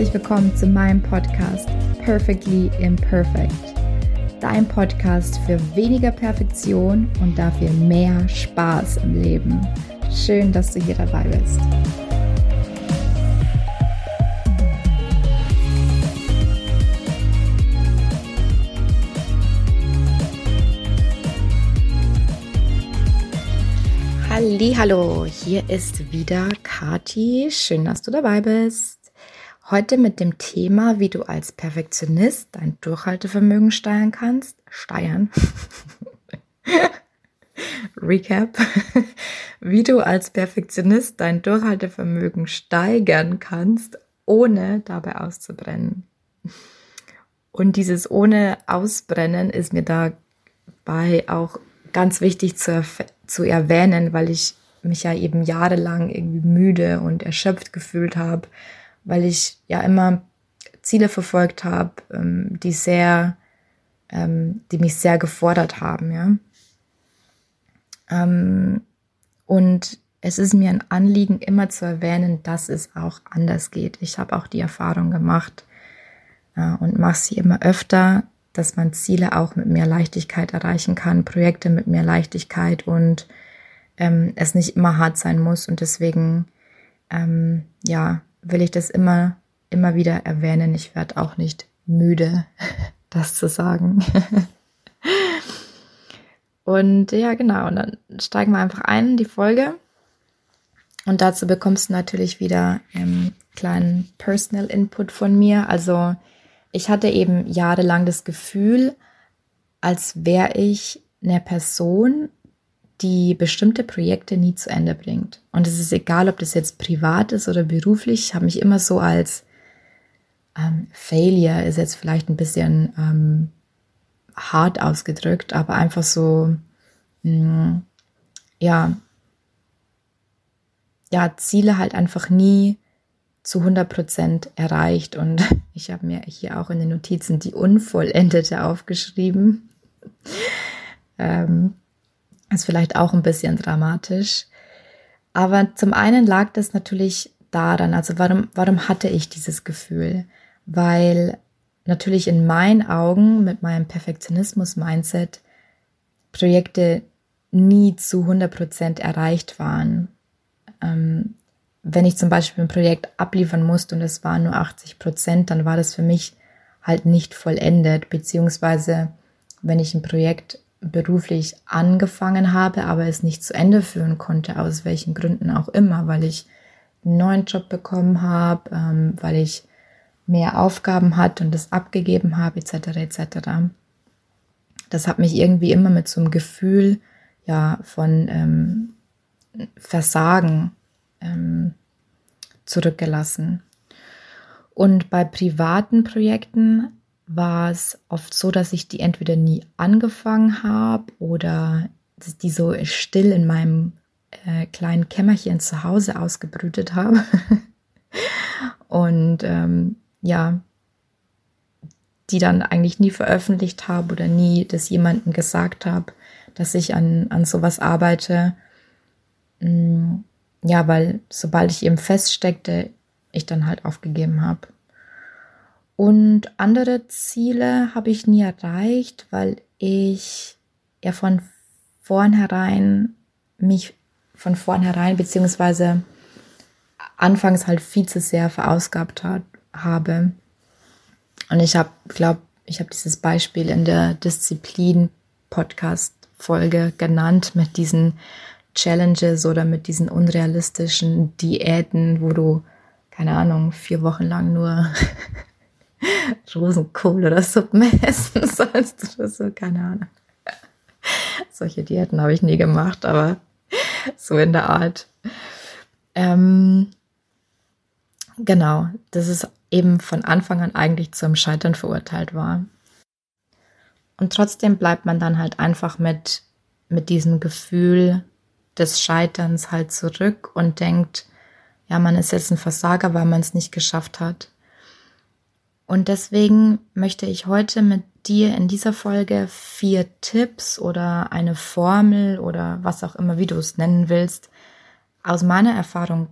herzlich willkommen zu meinem Podcast Perfectly Imperfect. Dein Podcast für weniger Perfektion und dafür mehr Spaß im Leben. Schön, dass du hier dabei bist. Hallo, hier ist wieder Kati. Schön, dass du dabei bist. Heute mit dem Thema, wie du als Perfektionist dein Durchhaltevermögen steigern kannst. Steuern. Recap. wie du als Perfektionist dein Durchhaltevermögen steigern kannst, ohne dabei auszubrennen. Und dieses ohne Ausbrennen ist mir dabei auch ganz wichtig zu, zu erwähnen, weil ich mich ja eben jahrelang irgendwie müde und erschöpft gefühlt habe weil ich ja immer Ziele verfolgt habe, ähm, die sehr, ähm, die mich sehr gefordert haben, ja. Ähm, und es ist mir ein Anliegen, immer zu erwähnen, dass es auch anders geht. Ich habe auch die Erfahrung gemacht ja, und mache sie immer öfter, dass man Ziele auch mit mehr Leichtigkeit erreichen kann, Projekte mit mehr Leichtigkeit und ähm, es nicht immer hart sein muss. Und deswegen, ähm, ja, will ich das immer, immer wieder erwähnen. Ich werde auch nicht müde, das zu sagen. Und ja, genau, und dann steigen wir einfach ein in die Folge. Und dazu bekommst du natürlich wieder einen kleinen Personal Input von mir. Also ich hatte eben jahrelang das Gefühl, als wäre ich eine Person, die bestimmte Projekte nie zu Ende bringt. Und es ist egal, ob das jetzt privat ist oder beruflich. Ich habe mich immer so als ähm, Failure ist jetzt vielleicht ein bisschen ähm, hart ausgedrückt, aber einfach so, mh, mm, ja, ja, Ziele halt einfach nie zu 100 Prozent erreicht. Und ich habe mir hier auch in den Notizen die Unvollendete aufgeschrieben. ähm, ist vielleicht auch ein bisschen dramatisch. Aber zum einen lag das natürlich daran, also warum, warum hatte ich dieses Gefühl? Weil natürlich in meinen Augen mit meinem Perfektionismus-Mindset Projekte nie zu 100% erreicht waren. Ähm, wenn ich zum Beispiel ein Projekt abliefern musste und es waren nur 80%, dann war das für mich halt nicht vollendet, beziehungsweise wenn ich ein Projekt beruflich angefangen habe, aber es nicht zu Ende führen konnte, aus welchen Gründen auch immer, weil ich einen neuen Job bekommen habe, ähm, weil ich mehr Aufgaben hatte und das abgegeben habe, etc. etc. Das hat mich irgendwie immer mit so einem Gefühl ja von ähm, Versagen ähm, zurückgelassen. Und bei privaten Projekten war es oft so, dass ich die entweder nie angefangen habe oder die so still in meinem äh, kleinen Kämmerchen zu Hause ausgebrütet habe. und ähm, ja, die dann eigentlich nie veröffentlicht habe oder nie das jemandem gesagt habe, dass ich an, an sowas arbeite. Mm, ja, weil sobald ich eben feststeckte, ich dann halt aufgegeben habe. Und andere Ziele habe ich nie erreicht, weil ich ja von vornherein mich von vornherein beziehungsweise anfangs halt viel zu sehr verausgabt hat, habe. Und ich habe, glaube, ich habe dieses Beispiel in der Disziplin-Podcast-Folge genannt mit diesen Challenges oder mit diesen unrealistischen Diäten, wo du, keine Ahnung, vier Wochen lang nur Rosenkohl oder Suppen essen sollst oder so, keine Ahnung. Solche Diäten habe ich nie gemacht, aber so in der Art. Ähm, genau, dass es eben von Anfang an eigentlich zum Scheitern verurteilt war. Und trotzdem bleibt man dann halt einfach mit, mit diesem Gefühl des Scheiterns halt zurück und denkt, ja, man ist jetzt ein Versager, weil man es nicht geschafft hat. Und deswegen möchte ich heute mit dir in dieser Folge vier Tipps oder eine Formel oder was auch immer, wie du es nennen willst, aus meiner Erfahrung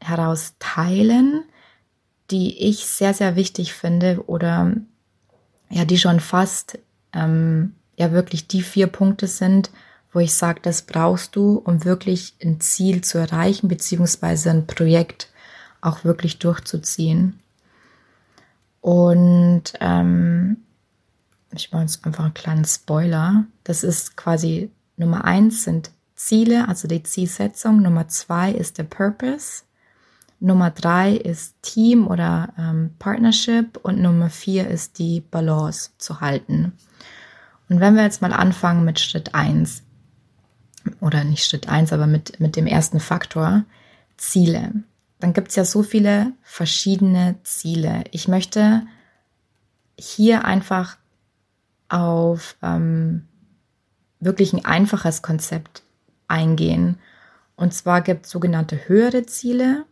heraus teilen, die ich sehr, sehr wichtig finde oder ja, die schon fast ähm, ja wirklich die vier Punkte sind, wo ich sage, das brauchst du, um wirklich ein Ziel zu erreichen, beziehungsweise ein Projekt auch wirklich durchzuziehen. Und ähm, ich mache jetzt einfach einen kleinen Spoiler. Das ist quasi Nummer eins sind Ziele, also die Zielsetzung. Nummer zwei ist der Purpose. Nummer drei ist Team oder ähm, Partnership und Nummer vier ist die Balance zu halten. Und wenn wir jetzt mal anfangen mit Schritt eins oder nicht Schritt eins, aber mit, mit dem ersten Faktor, Ziele. Dann gibt es ja so viele verschiedene Ziele. Ich möchte hier einfach auf ähm, wirklich ein einfaches Konzept eingehen. Und zwar gibt es sogenannte höhere Ziele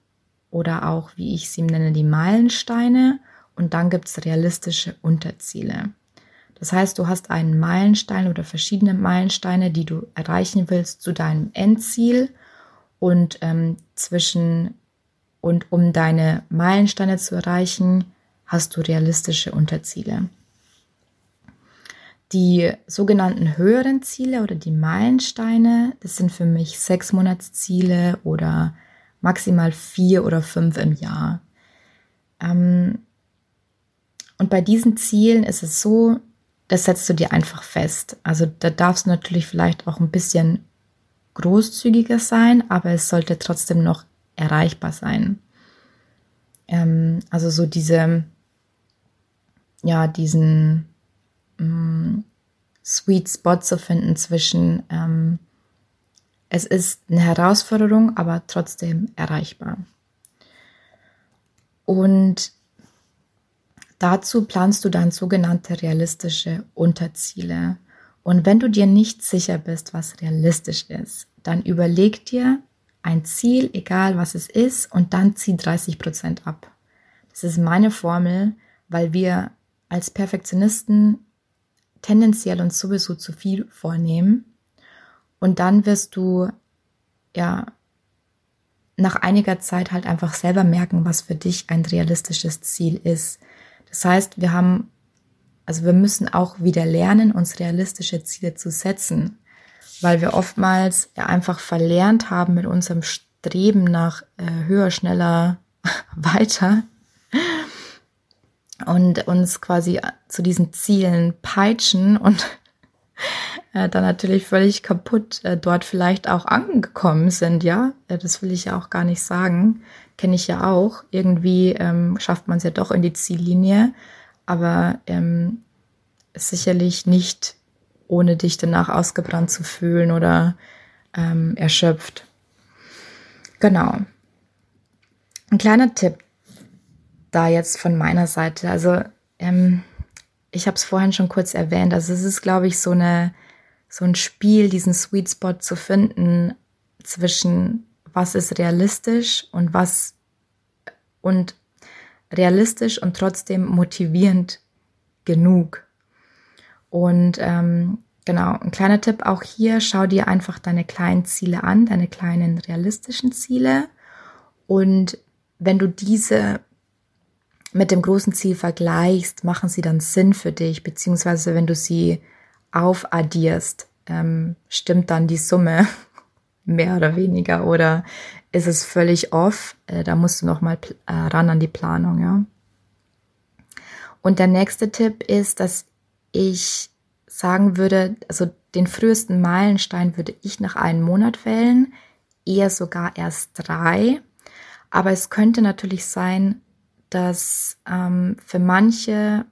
oder auch, wie ich sie nenne, die Meilensteine. Und dann gibt es realistische Unterziele. Das heißt, du hast einen Meilenstein oder verschiedene Meilensteine, die du erreichen willst zu deinem Endziel. Und ähm, zwischen und um deine Meilensteine zu erreichen, hast du realistische Unterziele. Die sogenannten höheren Ziele oder die Meilensteine, das sind für mich sechs Monatsziele oder maximal vier oder fünf im Jahr. Ähm, und bei diesen Zielen ist es so, das setzt du dir einfach fest. Also da darfst du natürlich vielleicht auch ein bisschen großzügiger sein, aber es sollte trotzdem noch erreichbar sein. Ähm, also so diese, ja, diesen mh, Sweet Spot zu finden zwischen, ähm, es ist eine Herausforderung, aber trotzdem erreichbar. Und dazu planst du dann sogenannte realistische Unterziele. Und wenn du dir nicht sicher bist, was realistisch ist, dann überleg dir ein Ziel, egal was es ist, und dann zieh 30 Prozent ab. Das ist meine Formel, weil wir als Perfektionisten tendenziell uns sowieso zu viel vornehmen. Und dann wirst du ja nach einiger Zeit halt einfach selber merken, was für dich ein realistisches Ziel ist. Das heißt, wir haben, also wir müssen auch wieder lernen, uns realistische Ziele zu setzen, weil wir oftmals ja einfach verlernt haben mit unserem Streben nach äh, höher, schneller, weiter, und uns quasi zu diesen Zielen peitschen und äh, dann natürlich völlig kaputt äh, dort vielleicht auch angekommen sind, ja. Äh, das will ich ja auch gar nicht sagen. Kenne ich ja auch. Irgendwie ähm, schafft man es ja doch in die Ziellinie, aber ähm, sicherlich nicht ohne dich danach ausgebrannt zu fühlen oder ähm, erschöpft. Genau. Ein kleiner Tipp da jetzt von meiner Seite. Also ähm, ich habe es vorhin schon kurz erwähnt. Also es ist, glaube ich, so eine so ein Spiel, diesen Sweet Spot zu finden zwischen was ist realistisch und was und realistisch und trotzdem motivierend genug. Und ähm, genau, ein kleiner Tipp auch hier, schau dir einfach deine kleinen Ziele an, deine kleinen realistischen Ziele. Und wenn du diese mit dem großen Ziel vergleichst, machen sie dann Sinn für dich, beziehungsweise wenn du sie aufaddierst, ähm, stimmt dann die Summe mehr oder weniger oder ist es völlig off? Äh, da musst du noch mal äh, ran an die Planung, ja. Und der nächste Tipp ist, dass ich sagen würde, also den frühesten Meilenstein würde ich nach einem Monat wählen, eher sogar erst drei. Aber es könnte natürlich sein, dass ähm, für manche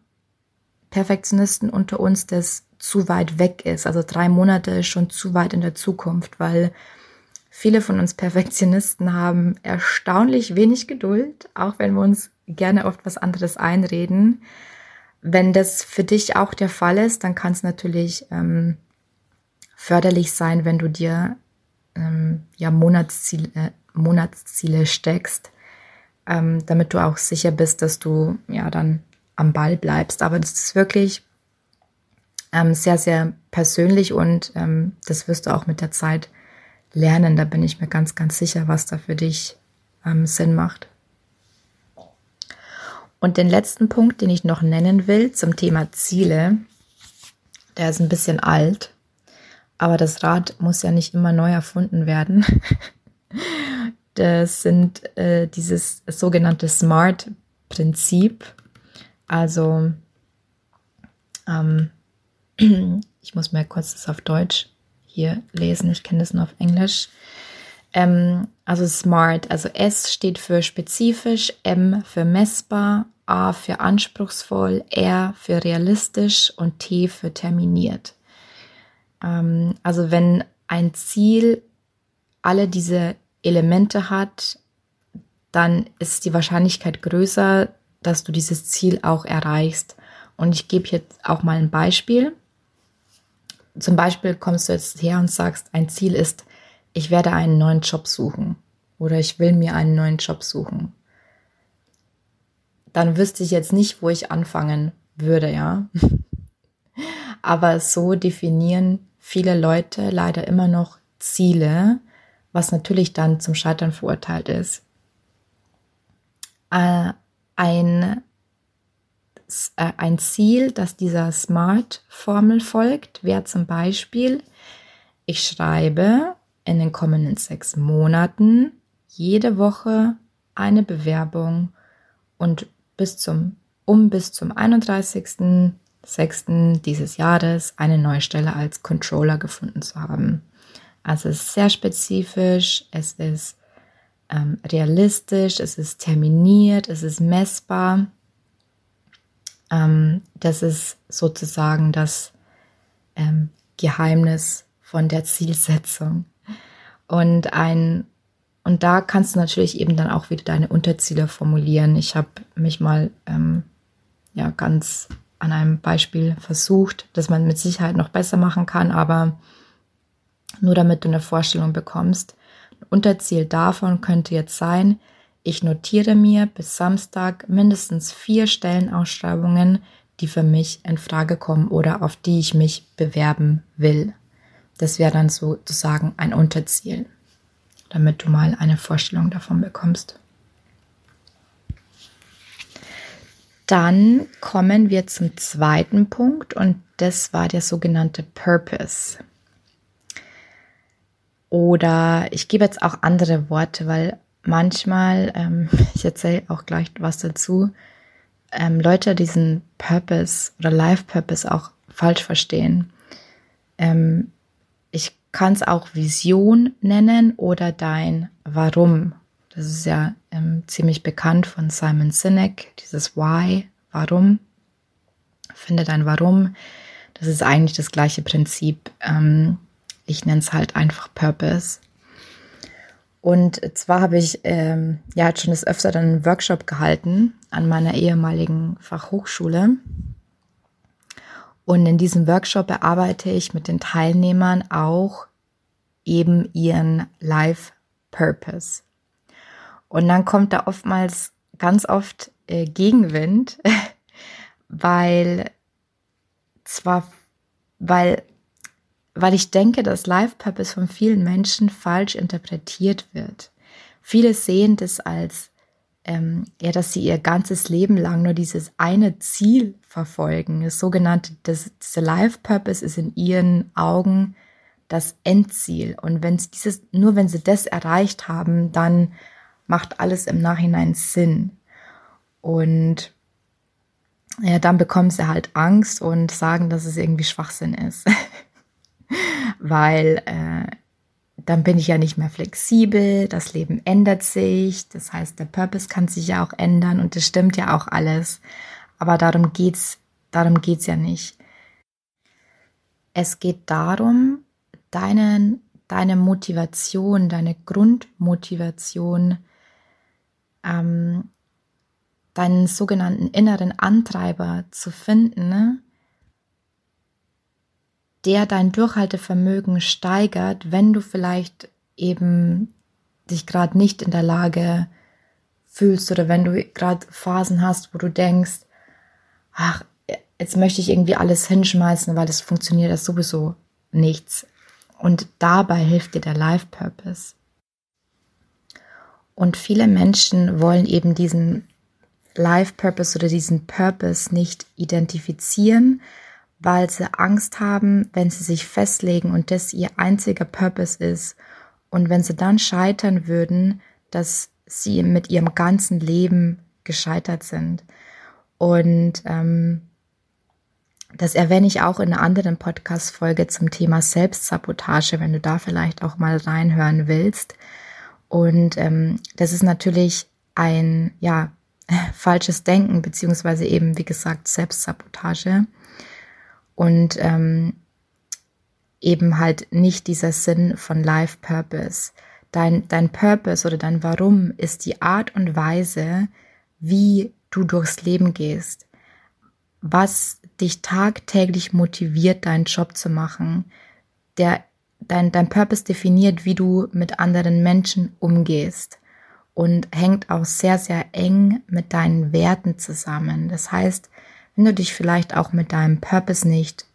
Perfektionisten unter uns das zu weit weg ist. Also drei Monate ist schon zu weit in der Zukunft, weil viele von uns Perfektionisten haben erstaunlich wenig Geduld, auch wenn wir uns gerne oft was anderes einreden. Wenn das für dich auch der Fall ist, dann kann es natürlich ähm, förderlich sein, wenn du dir ähm, ja Monatsziele, äh, Monatsziele steckst, ähm, damit du auch sicher bist, dass du ja dann am Ball bleibst. Aber das ist wirklich ähm, sehr, sehr persönlich und ähm, das wirst du auch mit der Zeit lernen. Da bin ich mir ganz, ganz sicher, was da für dich ähm, Sinn macht. Und den letzten Punkt, den ich noch nennen will zum Thema Ziele, der ist ein bisschen alt, aber das Rad muss ja nicht immer neu erfunden werden. Das sind äh, dieses sogenannte SMART-Prinzip. Also, ähm, ich muss mal kurz das auf Deutsch hier lesen, ich kenne das nur auf Englisch. Ähm, also SMART, also S steht für spezifisch, M für messbar, A für anspruchsvoll, R für realistisch und T für terminiert. Ähm, also wenn ein Ziel alle diese Elemente hat, dann ist die Wahrscheinlichkeit größer, dass du dieses Ziel auch erreichst. Und ich gebe jetzt auch mal ein Beispiel. Zum Beispiel kommst du jetzt her und sagst, ein Ziel ist, ich werde einen neuen Job suchen oder ich will mir einen neuen Job suchen. Dann wüsste ich jetzt nicht, wo ich anfangen würde, ja. Aber so definieren viele Leute leider immer noch Ziele, was natürlich dann zum Scheitern verurteilt ist. Äh, ein, äh, ein Ziel, das dieser SMART-Formel folgt, wäre zum Beispiel, ich schreibe in den kommenden sechs Monaten jede Woche eine Bewerbung und bis zum, um bis zum 31.06. dieses Jahres eine neue Stelle als Controller gefunden zu haben. Also es ist sehr spezifisch, es ist ähm, realistisch, es ist terminiert, es ist messbar. Ähm, das ist sozusagen das ähm, Geheimnis von der Zielsetzung. Und ein und da kannst du natürlich eben dann auch wieder deine Unterziele formulieren. Ich habe mich mal ähm, ja ganz an einem Beispiel versucht, dass man mit Sicherheit noch besser machen kann, aber nur damit du eine Vorstellung bekommst. Ein Unterziel davon könnte jetzt sein, ich notiere mir bis Samstag mindestens vier Stellenausschreibungen, die für mich in Frage kommen oder auf die ich mich bewerben will. Das wäre dann sozusagen ein Unterziel, damit du mal eine Vorstellung davon bekommst. Dann kommen wir zum zweiten Punkt und das war der sogenannte Purpose. Oder ich gebe jetzt auch andere Worte, weil manchmal, ähm, ich erzähle auch gleich was dazu, ähm, Leute diesen Purpose oder Life Purpose auch falsch verstehen. Ähm, kann es auch Vision nennen oder dein Warum. Das ist ja ähm, ziemlich bekannt von Simon Sinek, dieses Why, Warum. Finde dein Warum. Das ist eigentlich das gleiche Prinzip. Ähm, ich nenne es halt einfach Purpose. Und zwar habe ich ähm, ja schon das öfter einen Workshop gehalten an meiner ehemaligen Fachhochschule. Und in diesem Workshop bearbeite ich mit den Teilnehmern auch eben ihren Life Purpose. Und dann kommt da oftmals ganz oft äh, Gegenwind, weil zwar, weil weil ich denke, dass Life Purpose von vielen Menschen falsch interpretiert wird. Viele sehen das als, ähm, ja, dass sie ihr ganzes Leben lang nur dieses eine Ziel verfolgen. Das sogenannte, das, das Life Purpose ist in ihren Augen das Endziel. Und wenn sie dieses, nur wenn sie das erreicht haben, dann macht alles im Nachhinein Sinn. Und ja, dann bekommen sie halt Angst und sagen, dass es irgendwie Schwachsinn ist. weil äh, dann bin ich ja nicht mehr flexibel, das Leben ändert sich, das heißt, der Purpose kann sich ja auch ändern und das stimmt ja auch alles. Aber darum geht's, darum geht's ja nicht. Es geht darum, deinen, deine Motivation, deine Grundmotivation, ähm, deinen sogenannten inneren Antreiber zu finden, ne? Der dein Durchhaltevermögen steigert, wenn du vielleicht eben dich gerade nicht in der Lage fühlst oder wenn du gerade Phasen hast, wo du denkst, ach, jetzt möchte ich irgendwie alles hinschmeißen, weil es funktioniert das sowieso nichts. Und dabei hilft dir der Life Purpose. Und viele Menschen wollen eben diesen Life Purpose oder diesen Purpose nicht identifizieren, weil sie Angst haben, wenn sie sich festlegen und das ihr einziger Purpose ist. Und wenn sie dann scheitern würden, dass sie mit ihrem ganzen Leben gescheitert sind. Und ähm, das erwähne ich auch in einer anderen Podcast-Folge zum Thema Selbstsabotage, wenn du da vielleicht auch mal reinhören willst. Und ähm, das ist natürlich ein, ja, falsches Denken, beziehungsweise eben, wie gesagt, Selbstsabotage. Und ähm, eben halt nicht dieser Sinn von Life Purpose. Dein, dein Purpose oder dein Warum ist die Art und Weise, wie du durchs Leben gehst. Was dich tagtäglich motiviert, deinen Job zu machen. Der, dein, dein Purpose definiert, wie du mit anderen Menschen umgehst und hängt auch sehr, sehr eng mit deinen Werten zusammen. Das heißt, wenn du dich vielleicht auch mit deinem Purpose nicht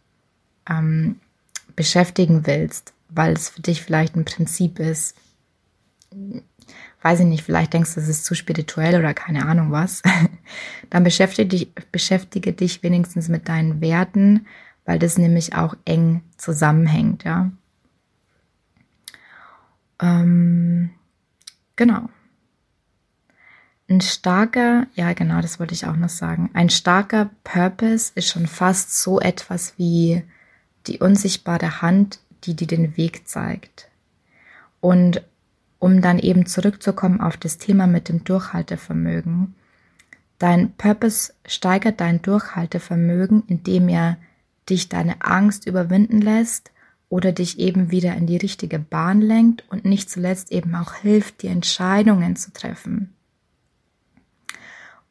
ähm, beschäftigen willst, weil es für dich vielleicht ein Prinzip ist, weiß ich nicht, vielleicht denkst du, es ist zu spirituell oder keine Ahnung was, dann beschäftige dich, beschäftige dich wenigstens mit deinen Werten, weil das nämlich auch eng zusammenhängt, ja. Ähm, genau. Ein starker, ja genau, das wollte ich auch noch sagen. Ein starker Purpose ist schon fast so etwas wie die unsichtbare Hand, die dir den Weg zeigt. Und um dann eben zurückzukommen auf das Thema mit dem Durchhaltevermögen. Dein Purpose steigert dein Durchhaltevermögen, indem er dich deine Angst überwinden lässt oder dich eben wieder in die richtige Bahn lenkt und nicht zuletzt eben auch hilft, die Entscheidungen zu treffen.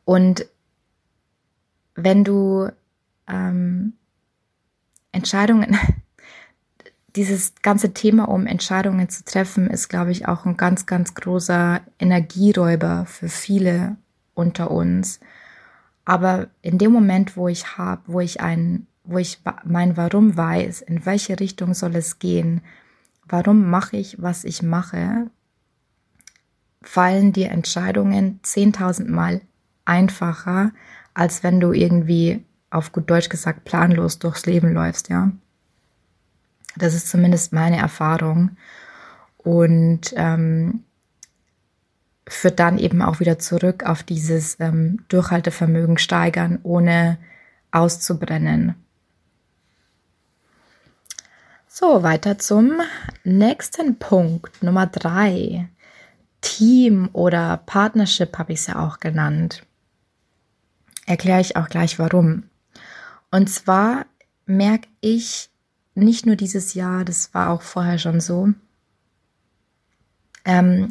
Und wenn du ähm, Entscheidungen, dieses ganze Thema, um Entscheidungen zu treffen, ist, glaube ich, auch ein ganz, ganz großer Energieräuber für viele unter uns. Aber in dem Moment, wo ich habe, wo ich ein, wo ich mein Warum weiß, in welche Richtung soll es gehen, warum mache ich, was ich mache, fallen die Entscheidungen 10.000 Mal einfacher, als wenn du irgendwie auf gut Deutsch gesagt planlos durchs Leben läufst, ja. Das ist zumindest meine Erfahrung und ähm, führt dann eben auch wieder zurück auf dieses ähm, Durchhaltevermögen steigern, ohne auszubrennen. So, weiter zum nächsten Punkt, Nummer drei. Team oder Partnership habe ich es ja auch genannt erkläre ich auch gleich warum. Und zwar merke ich nicht nur dieses Jahr, das war auch vorher schon so, ähm,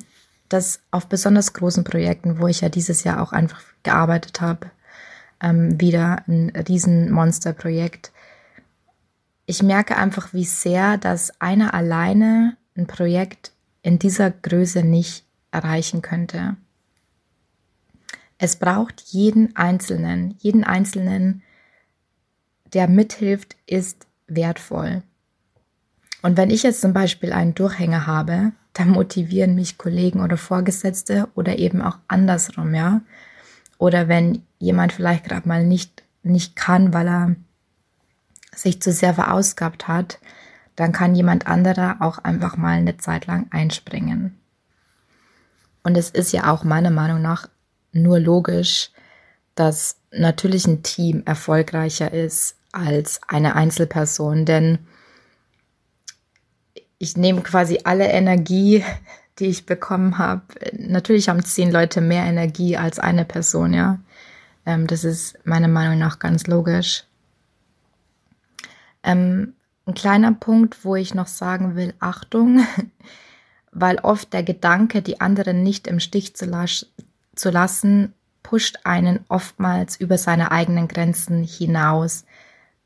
dass auf besonders großen Projekten, wo ich ja dieses Jahr auch einfach gearbeitet habe, ähm, wieder ein Riesenmonsterprojekt, ich merke einfach, wie sehr das einer alleine ein Projekt in dieser Größe nicht erreichen könnte. Es braucht jeden Einzelnen. Jeden Einzelnen, der mithilft, ist wertvoll. Und wenn ich jetzt zum Beispiel einen Durchhänger habe, dann motivieren mich Kollegen oder Vorgesetzte oder eben auch andersrum, ja. Oder wenn jemand vielleicht gerade mal nicht, nicht kann, weil er sich zu sehr verausgabt hat, dann kann jemand anderer auch einfach mal eine Zeit lang einspringen. Und es ist ja auch meiner Meinung nach nur logisch, dass natürlich ein Team erfolgreicher ist als eine Einzelperson, denn ich nehme quasi alle Energie, die ich bekommen habe. Natürlich haben zehn Leute mehr Energie als eine Person, ja. Ähm, das ist meiner Meinung nach ganz logisch. Ähm, ein kleiner Punkt, wo ich noch sagen will, Achtung, weil oft der Gedanke, die anderen nicht im Stich zu, zu lassen, pusht einen oftmals über seine eigenen Grenzen hinaus.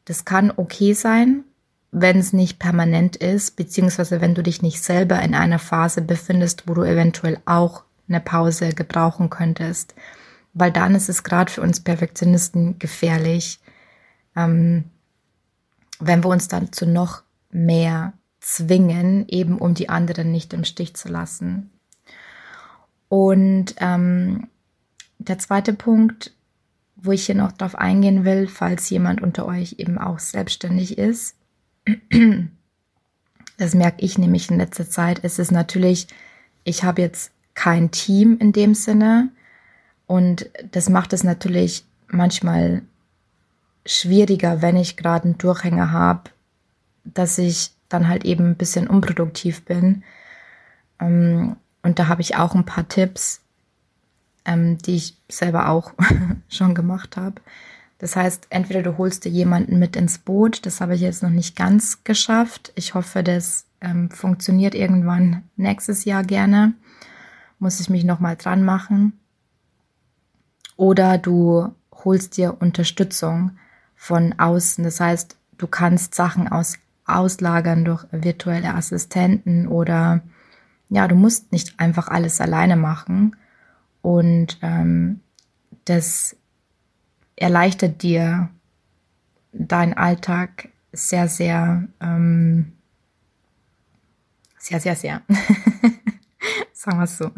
Das kann okay sein, wenn es nicht permanent ist, beziehungsweise wenn du dich nicht selber in einer Phase befindest, wo du eventuell auch eine Pause gebrauchen könntest. Weil dann ist es gerade für uns Perfektionisten gefährlich, ähm, wenn wir uns dann zu noch mehr zwingen, eben um die anderen nicht im Stich zu lassen. Und ähm, der zweite Punkt, wo ich hier noch drauf eingehen will, falls jemand unter euch eben auch selbstständig ist. Das merke ich nämlich in letzter Zeit. Es ist natürlich, ich habe jetzt kein Team in dem Sinne und das macht es natürlich manchmal schwieriger, wenn ich gerade einen Durchhänger habe, dass ich dann halt eben ein bisschen unproduktiv bin. Ähm, und da habe ich auch ein paar Tipps, ähm, die ich selber auch schon gemacht habe. Das heißt, entweder du holst dir jemanden mit ins Boot, das habe ich jetzt noch nicht ganz geschafft. Ich hoffe, das ähm, funktioniert irgendwann nächstes Jahr gerne. Muss ich mich nochmal dran machen. Oder du holst dir Unterstützung von außen. Das heißt, du kannst Sachen aus, auslagern durch virtuelle Assistenten oder ja, du musst nicht einfach alles alleine machen. Und ähm, das erleichtert dir deinen Alltag sehr, sehr, ähm, sehr, sehr, sehr. Sagen wir es so.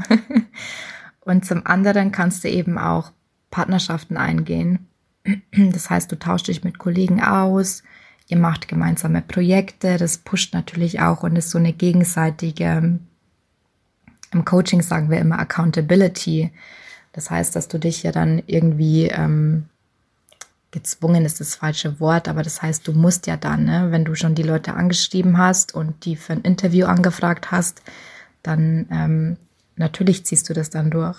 Und zum anderen kannst du eben auch Partnerschaften eingehen. Das heißt, du tauschst dich mit Kollegen aus, ihr macht gemeinsame Projekte, das pusht natürlich auch und ist so eine gegenseitige, im Coaching sagen wir immer Accountability. Das heißt, dass du dich ja dann irgendwie ähm, gezwungen ist das falsche Wort, aber das heißt, du musst ja dann, ne, wenn du schon die Leute angeschrieben hast und die für ein Interview angefragt hast, dann ähm, natürlich ziehst du das dann durch.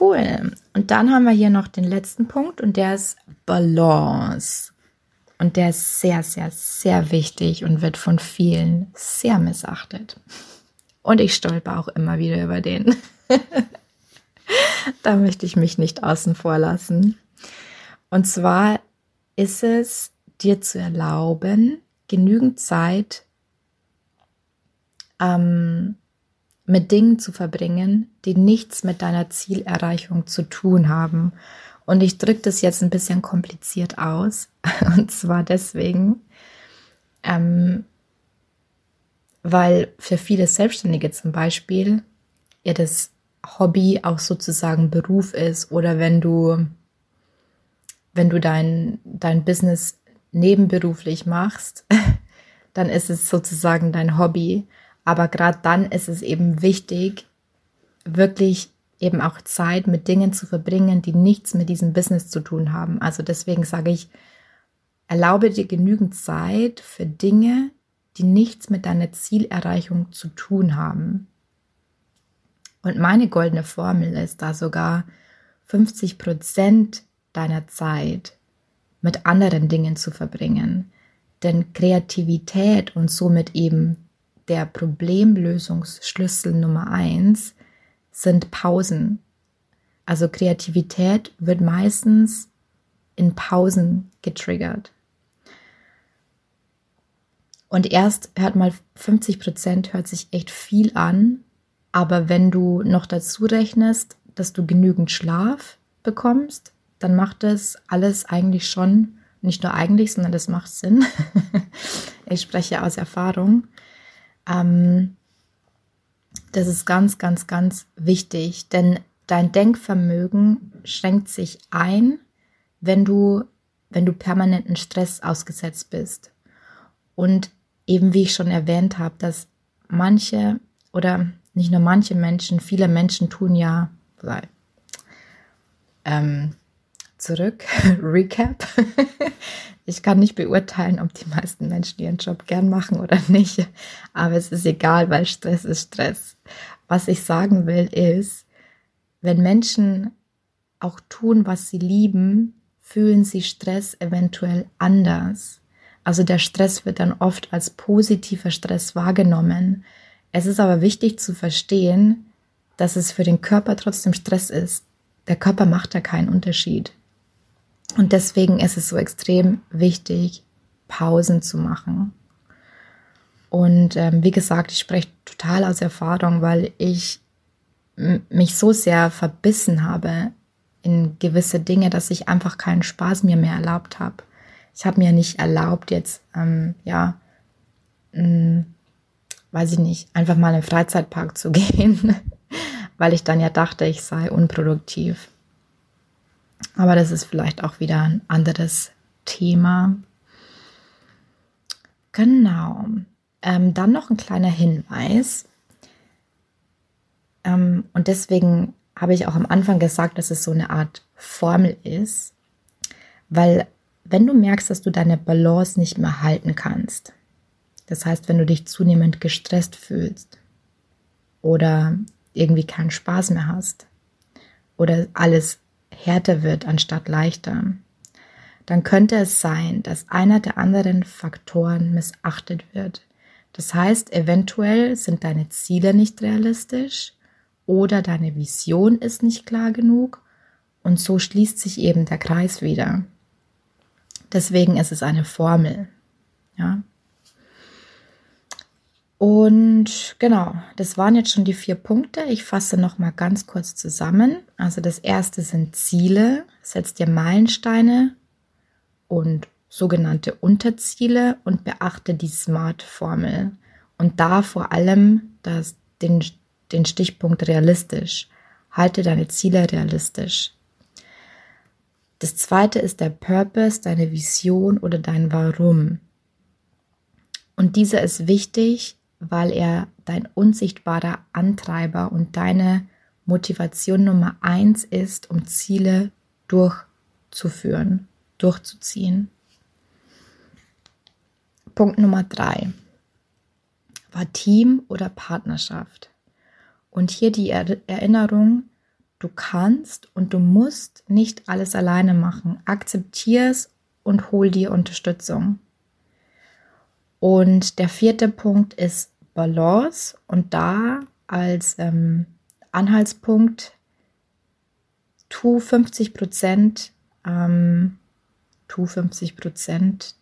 Cool. Und dann haben wir hier noch den letzten Punkt und der ist Balance. Und der ist sehr, sehr, sehr wichtig und wird von vielen sehr missachtet. Und ich stolper auch immer wieder über den. da möchte ich mich nicht außen vor lassen. Und zwar ist es dir zu erlauben, genügend Zeit ähm, mit Dingen zu verbringen, die nichts mit deiner Zielerreichung zu tun haben. Und ich drücke das jetzt ein bisschen kompliziert aus. Und zwar deswegen, ähm, weil für viele Selbstständige zum Beispiel ihr das Hobby auch sozusagen Beruf ist oder wenn du, wenn du dein, dein Business nebenberuflich machst, dann ist es sozusagen dein Hobby. Aber gerade dann ist es eben wichtig, wirklich eben auch Zeit mit Dingen zu verbringen, die nichts mit diesem Business zu tun haben. Also deswegen sage ich, erlaube dir genügend Zeit für Dinge, die nichts mit deiner Zielerreichung zu tun haben. Und meine goldene Formel ist da sogar 50 Prozent deiner Zeit mit anderen Dingen zu verbringen. Denn Kreativität und somit eben der Problemlösungsschlüssel Nummer eins sind Pausen. Also Kreativität wird meistens in Pausen getriggert. Und erst hört mal 50 Prozent hört sich echt viel an, aber wenn du noch dazu rechnest, dass du genügend Schlaf bekommst, dann macht das alles eigentlich schon, nicht nur eigentlich, sondern das macht Sinn. ich spreche aus Erfahrung. Ähm, das ist ganz, ganz, ganz wichtig, denn dein Denkvermögen schränkt sich ein, wenn du, wenn du permanenten Stress ausgesetzt bist. Und eben wie ich schon erwähnt habe, dass manche oder nicht nur manche Menschen, viele Menschen tun ja, ähm, zurück, Recap. ich kann nicht beurteilen, ob die meisten Menschen ihren Job gern machen oder nicht, aber es ist egal, weil Stress ist Stress. Was ich sagen will ist, wenn Menschen auch tun, was sie lieben, fühlen sie Stress eventuell anders. Also der Stress wird dann oft als positiver Stress wahrgenommen. Es ist aber wichtig zu verstehen, dass es für den Körper trotzdem Stress ist. Der Körper macht da keinen Unterschied. Und deswegen ist es so extrem wichtig, Pausen zu machen. Und ähm, wie gesagt, ich spreche total aus Erfahrung, weil ich mich so sehr verbissen habe in gewisse Dinge, dass ich einfach keinen Spaß mir mehr erlaubt habe. Ich habe mir nicht erlaubt, jetzt, ähm, ja, mh, weiß ich nicht, einfach mal in den Freizeitpark zu gehen. weil ich dann ja dachte, ich sei unproduktiv. Aber das ist vielleicht auch wieder ein anderes Thema. Genau. Ähm, dann noch ein kleiner Hinweis. Ähm, und deswegen habe ich auch am Anfang gesagt, dass es so eine Art Formel ist, weil wenn du merkst, dass du deine Balance nicht mehr halten kannst, das heißt, wenn du dich zunehmend gestresst fühlst oder irgendwie keinen Spaß mehr hast oder alles härter wird anstatt leichter, dann könnte es sein, dass einer der anderen Faktoren missachtet wird. Das heißt, eventuell sind deine Ziele nicht realistisch oder deine Vision ist nicht klar genug und so schließt sich eben der Kreis wieder. Deswegen ist es eine Formel. Ja. Und genau, das waren jetzt schon die vier Punkte. Ich fasse noch mal ganz kurz zusammen. Also das erste sind Ziele. Setz dir Meilensteine und sogenannte Unterziele und beachte die SMART-Formel. Und da vor allem das, den, den Stichpunkt realistisch. Halte deine Ziele realistisch. Das zweite ist der Purpose, deine Vision oder dein Warum. Und dieser ist wichtig, weil er dein unsichtbarer Antreiber und deine Motivation Nummer eins ist, um Ziele durchzuführen, durchzuziehen. Punkt Nummer drei war Team oder Partnerschaft. Und hier die Erinnerung, Du kannst und du musst nicht alles alleine machen. Akzeptier es und hol dir Unterstützung. Und der vierte Punkt ist Balance und da als ähm, Anhaltspunkt tu 50 Prozent, ähm, tu 50 Prozent,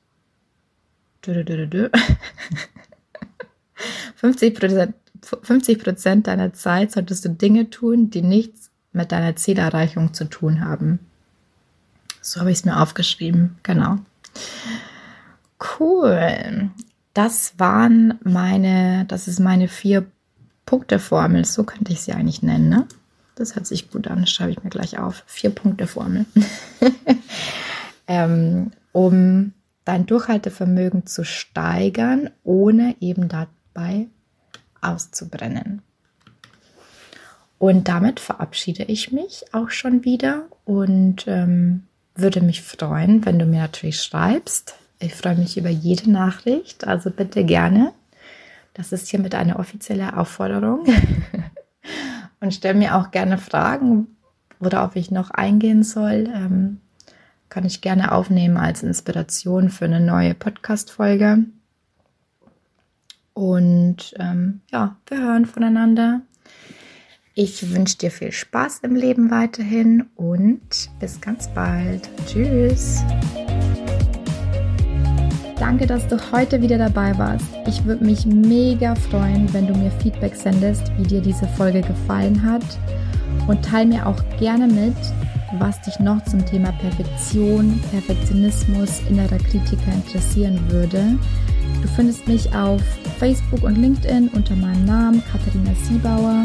50 Prozent 50 Prozent deiner Zeit solltest du Dinge tun, die nichts mit deiner Zielerreichung zu tun haben. So habe ich es mir aufgeschrieben. Genau. Cool. Das waren meine, das ist meine vier Punkte Formel. So könnte ich sie eigentlich nennen. Ne? Das hört sich gut an. Das schreibe ich mir gleich auf. Vier Punkte Formel. ähm, um dein Durchhaltevermögen zu steigern, ohne eben dabei auszubrennen. Und damit verabschiede ich mich auch schon wieder und ähm, würde mich freuen, wenn du mir natürlich schreibst. Ich freue mich über jede Nachricht, also bitte gerne. Das ist hiermit eine offizielle Aufforderung. und stell mir auch gerne Fragen, worauf ich noch eingehen soll. Ähm, kann ich gerne aufnehmen als Inspiration für eine neue Podcast-Folge. Und ähm, ja, wir hören voneinander. Ich wünsche dir viel Spaß im Leben weiterhin und bis ganz bald. Tschüss. Danke, dass du heute wieder dabei warst. Ich würde mich mega freuen, wenn du mir Feedback sendest, wie dir diese Folge gefallen hat. Und teile mir auch gerne mit, was dich noch zum Thema Perfektion, Perfektionismus, innerer Kritiker interessieren würde. Du findest mich auf Facebook und LinkedIn unter meinem Namen Katharina Siebauer